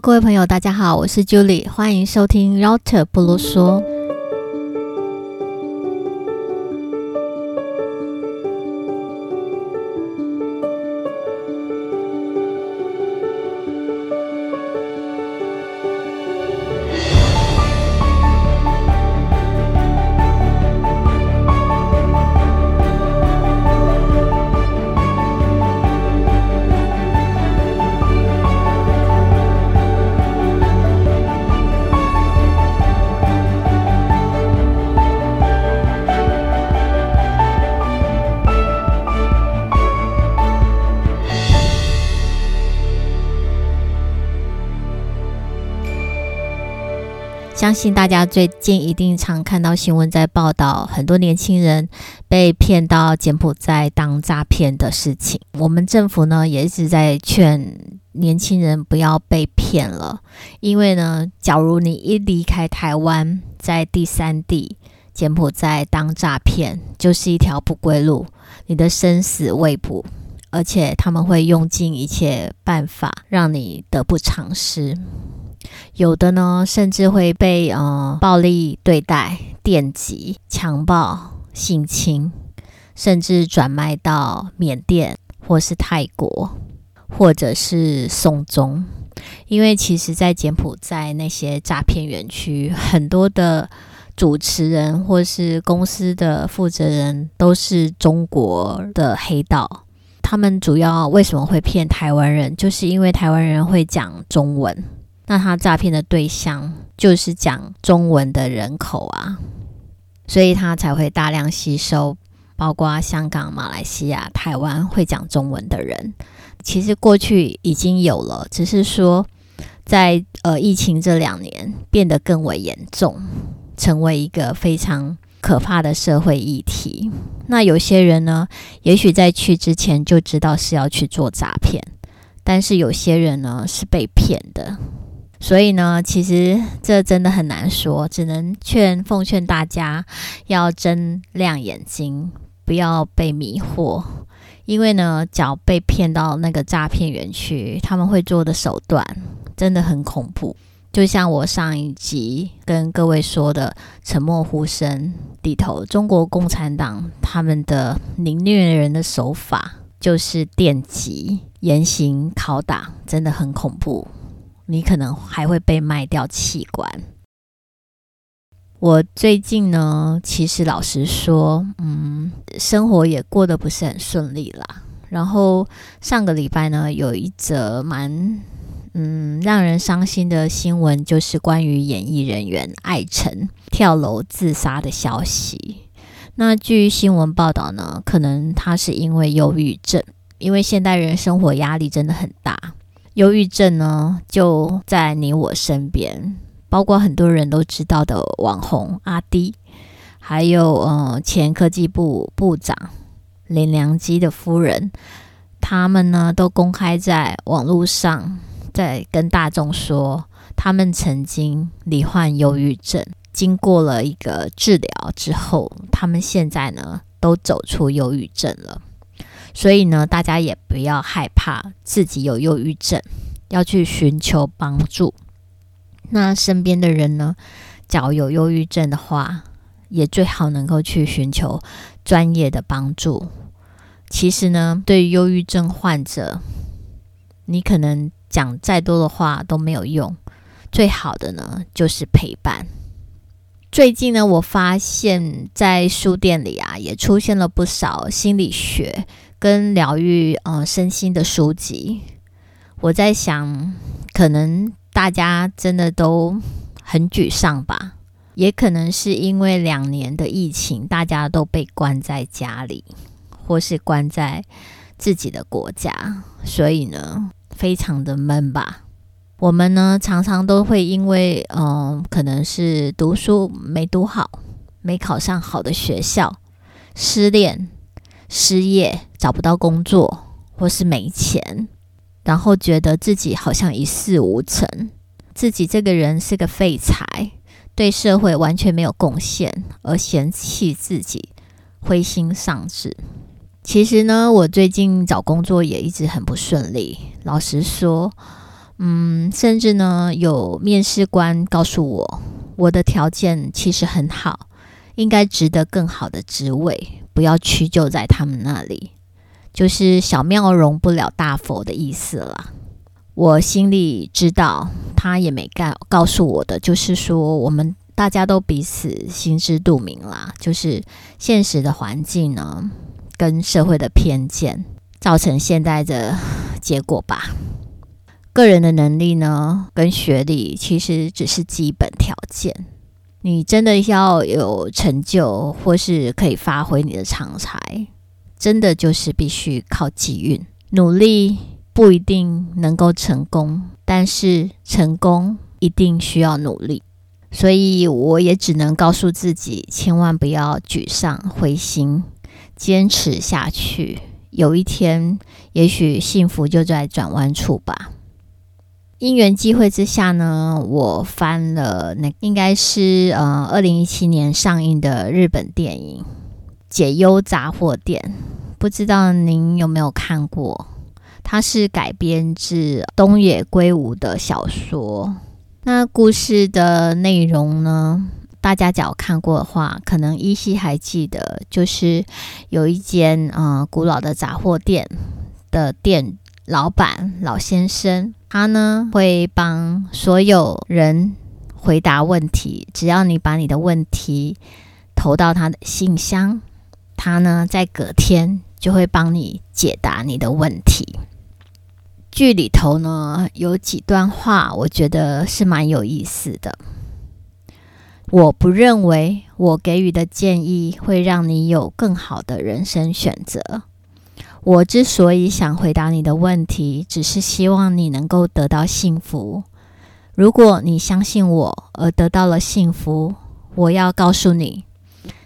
各位朋友，大家好，我是 Julie，欢迎收听 Router 不啰嗦。相信大家最近一定常看到新闻在报道，很多年轻人被骗到柬埔寨当诈骗的事情。我们政府呢也一直在劝年轻人不要被骗了，因为呢，假如你一离开台湾，在第三地柬埔寨当诈骗，就是一条不归路，你的生死未卜，而且他们会用尽一切办法让你得不偿失。有的呢，甚至会被呃暴力对待、电击、强暴、性侵，甚至转卖到缅甸或是泰国，或者是送终。因为其实，在柬埔寨那些诈骗园区，很多的主持人或是公司的负责人都是中国的黑道。他们主要为什么会骗台湾人？就是因为台湾人会讲中文。那他诈骗的对象就是讲中文的人口啊，所以他才会大量吸收，包括香港、马来西亚、台湾会讲中文的人。其实过去已经有了，只是说在呃疫情这两年变得更为严重，成为一个非常可怕的社会议题。那有些人呢，也许在去之前就知道是要去做诈骗，但是有些人呢是被骗的。所以呢，其实这真的很难说，只能劝奉劝大家要睁亮眼睛，不要被迷惑。因为呢，只要被骗到那个诈骗园区，他们会做的手段真的很恐怖。就像我上一集跟各位说的，《沉默呼声》里头，中国共产党他们的凌虐人的手法就是电击、严刑拷打，真的很恐怖。你可能还会被卖掉器官。我最近呢，其实老实说，嗯，生活也过得不是很顺利啦。然后上个礼拜呢，有一则蛮嗯让人伤心的新闻，就是关于演艺人员艾辰跳楼自杀的消息。那据新闻报道呢，可能他是因为忧郁症，因为现代人生活压力真的很大。忧郁症呢，就在你我身边，包括很多人都知道的网红阿滴，还有呃前科技部部长林良基的夫人，他们呢都公开在网络上，在跟大众说，他们曾经罹患忧郁症，经过了一个治疗之后，他们现在呢都走出忧郁症了。所以呢，大家也不要害怕自己有忧郁症，要去寻求帮助。那身边的人呢，假如有忧郁症的话，也最好能够去寻求专业的帮助。其实呢，对于忧郁症患者，你可能讲再多的话都没有用，最好的呢就是陪伴。最近呢，我发现在书店里啊，也出现了不少心理学。跟疗愈呃身心的书籍，我在想，可能大家真的都很沮丧吧，也可能是因为两年的疫情，大家都被关在家里，或是关在自己的国家，所以呢，非常的闷吧。我们呢，常常都会因为嗯、呃，可能是读书没读好，没考上好的学校，失恋。失业，找不到工作，或是没钱，然后觉得自己好像一事无成，自己这个人是个废材，对社会完全没有贡献，而嫌弃自己，灰心丧志。其实呢，我最近找工作也一直很不顺利。老实说，嗯，甚至呢，有面试官告诉我，我的条件其实很好，应该值得更好的职位，不要屈就在他们那里，就是小庙容不了大佛的意思啦。我心里知道，他也没告告诉我的，就是说我们大家都彼此心知肚明啦，就是现实的环境呢，跟社会的偏见，造成现在的结果吧。个人的能力呢，跟学历其实只是基本条件。你真的要有成就，或是可以发挥你的长才，真的就是必须靠机运。努力不一定能够成功，但是成功一定需要努力。所以我也只能告诉自己，千万不要沮丧、灰心，坚持下去。有一天，也许幸福就在转弯处吧。因缘际会之下呢，我翻了那应该是呃二零一七年上映的日本电影《解忧杂货店》，不知道您有没有看过？它是改编自东野圭吾的小说。那故事的内容呢，大家只要看过的话，可能依稀还记得，就是有一间呃古老的杂货店的店老板老先生。他呢会帮所有人回答问题，只要你把你的问题投到他的信箱，他呢在隔天就会帮你解答你的问题。剧里头呢有几段话，我觉得是蛮有意思的。我不认为我给予的建议会让你有更好的人生选择。我之所以想回答你的问题，只是希望你能够得到幸福。如果你相信我而得到了幸福，我要告诉你，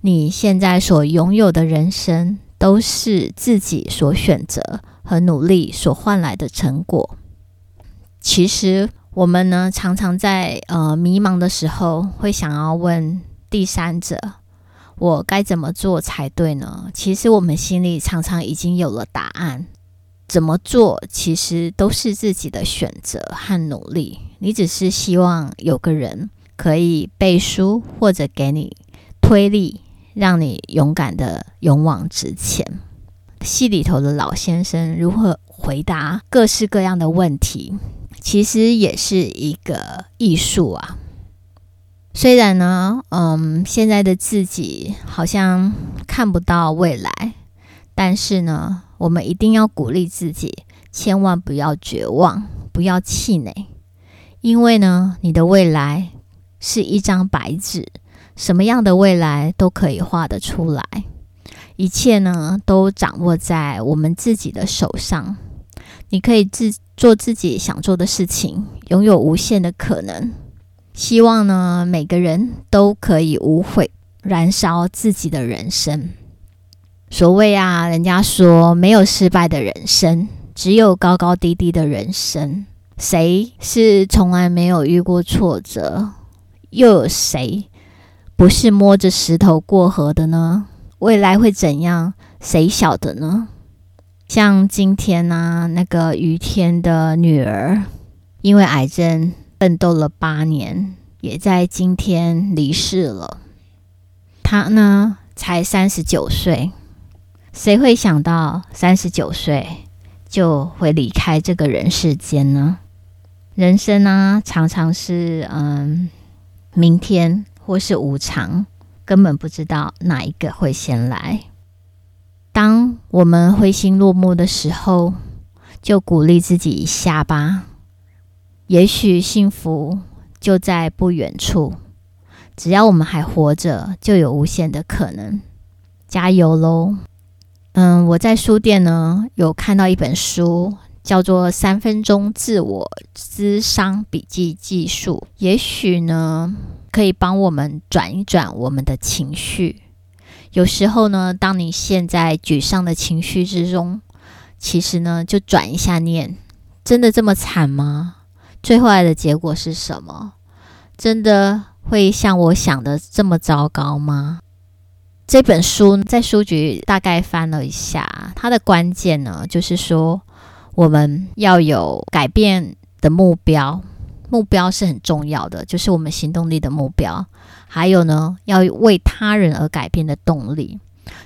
你现在所拥有的人生都是自己所选择和努力所换来的成果。其实我们呢，常常在呃迷茫的时候，会想要问第三者。我该怎么做才对呢？其实我们心里常常已经有了答案。怎么做其实都是自己的选择和努力。你只是希望有个人可以背书或者给你推力，让你勇敢的勇往直前。戏里头的老先生如何回答各式各样的问题，其实也是一个艺术啊。虽然呢，嗯，现在的自己好像看不到未来，但是呢，我们一定要鼓励自己，千万不要绝望，不要气馁，因为呢，你的未来是一张白纸，什么样的未来都可以画得出来，一切呢，都掌握在我们自己的手上，你可以自做自己想做的事情，拥有无限的可能。希望呢，每个人都可以无悔燃烧自己的人生。所谓啊，人家说没有失败的人生，只有高高低低的人生。谁是从来没有遇过挫折？又有谁不是摸着石头过河的呢？未来会怎样？谁晓得呢？像今天呢、啊，那个于天的女儿因为癌症。奋斗了八年，也在今天离世了。他呢，才三十九岁，谁会想到三十九岁就会离开这个人世间呢？人生呢，常常是嗯，明天或是无常，根本不知道哪一个会先来。当我们灰心落幕的时候，就鼓励自己一下吧。也许幸福就在不远处，只要我们还活着，就有无限的可能。加油喽！嗯，我在书店呢有看到一本书，叫做《三分钟自我咨商笔记技术》，也许呢可以帮我们转一转我们的情绪。有时候呢，当你陷在沮丧的情绪之中，其实呢就转一下念，真的这么惨吗？最后来的结果是什么？真的会像我想的这么糟糕吗？这本书在书局大概翻了一下，它的关键呢，就是说我们要有改变的目标，目标是很重要的，就是我们行动力的目标。还有呢，要为他人而改变的动力。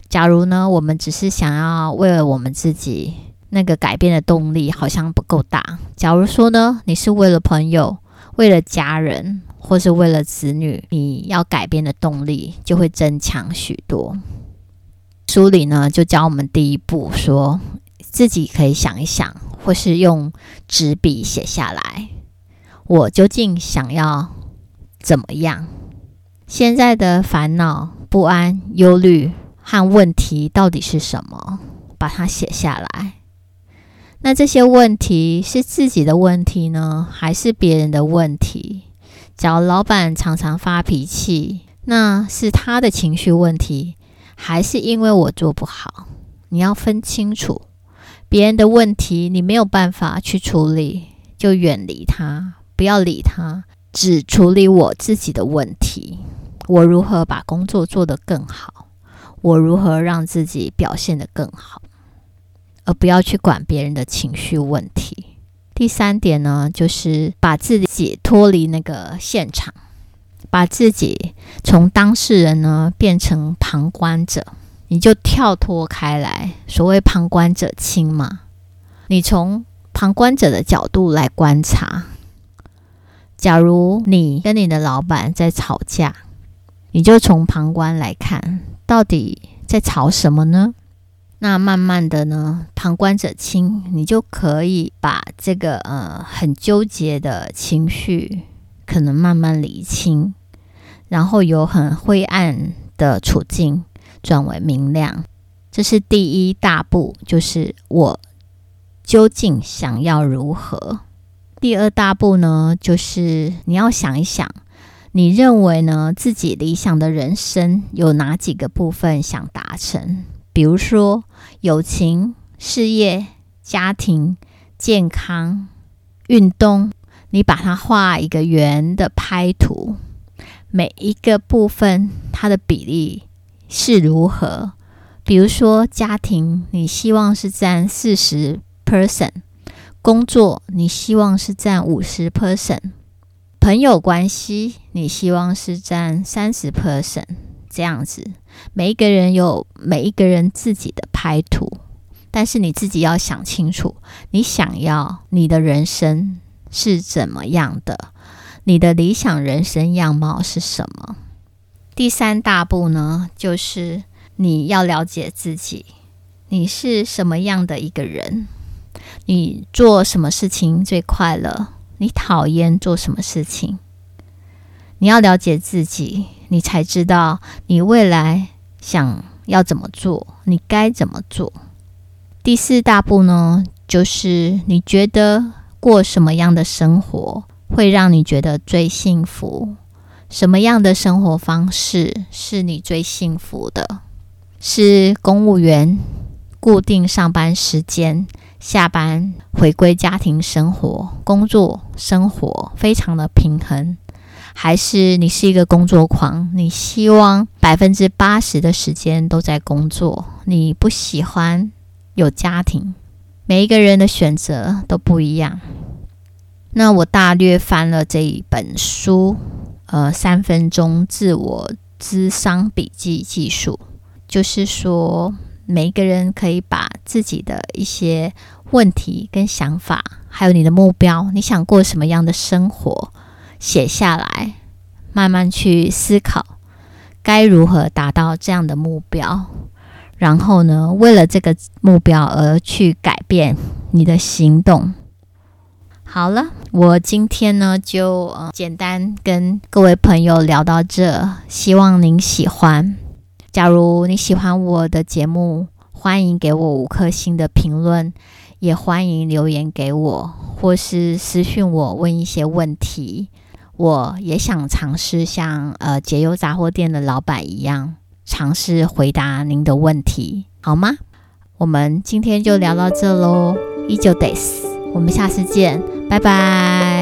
假如呢，我们只是想要为了我们自己，那个改变的动力好像不够大。假如说呢，你是为了朋友、为了家人，或是为了子女，你要改变的动力就会增强许多。书里呢，就教我们第一步，说自己可以想一想，或是用纸笔写下来，我究竟想要怎么样？现在的烦恼、不安、忧虑和问题到底是什么？把它写下来。那这些问题是自己的问题呢，还是别人的问题？假如老板常常发脾气，那是他的情绪问题，还是因为我做不好？你要分清楚。别人的问题你没有办法去处理，就远离他，不要理他，只处理我自己的问题。我如何把工作做得更好？我如何让自己表现得更好？而不要去管别人的情绪问题。第三点呢，就是把自己脱离那个现场，把自己从当事人呢变成旁观者，你就跳脱开来。所谓旁观者清嘛，你从旁观者的角度来观察。假如你跟你的老板在吵架。你就从旁观来看，到底在吵什么呢？那慢慢的呢，旁观者清，你就可以把这个呃很纠结的情绪，可能慢慢理清，然后由很灰暗的处境转为明亮。这是第一大步，就是我究竟想要如何？第二大步呢，就是你要想一想。你认为呢？自己理想的人生有哪几个部分想达成？比如说友情、事业、家庭、健康、运动。你把它画一个圆的拍图，每一个部分它的比例是如何？比如说家庭，你希望是占四十 percent；工作，你希望是占五十 percent。朋友关系，你希望是占三十 percent 这样子。每一个人有每一个人自己的拍图，但是你自己要想清楚，你想要你的人生是怎么样的？你的理想人生样貌是什么？第三大步呢，就是你要了解自己，你是什么样的一个人？你做什么事情最快乐？你讨厌做什么事情？你要了解自己，你才知道你未来想要怎么做，你该怎么做。第四大步呢，就是你觉得过什么样的生活会让你觉得最幸福？什么样的生活方式是你最幸福的？是公务员固定上班时间？下班回归家庭生活，工作生活非常的平衡，还是你是一个工作狂？你希望百分之八十的时间都在工作，你不喜欢有家庭？每一个人的选择都不一样。那我大略翻了这一本书，呃，三分钟自我咨商笔记技术，就是说。每一个人可以把自己的一些问题跟想法，还有你的目标，你想过什么样的生活，写下来，慢慢去思考，该如何达到这样的目标。然后呢，为了这个目标而去改变你的行动。好了，我今天呢就简单跟各位朋友聊到这，希望您喜欢。假如你喜欢我的节目，欢迎给我五颗星的评论，也欢迎留言给我，或是私讯我问一些问题。我也想尝试像呃节油杂货店的老板一样，尝试回答您的问题，好吗？我们今天就聊到这喽，依旧 days，我们下次见，拜拜。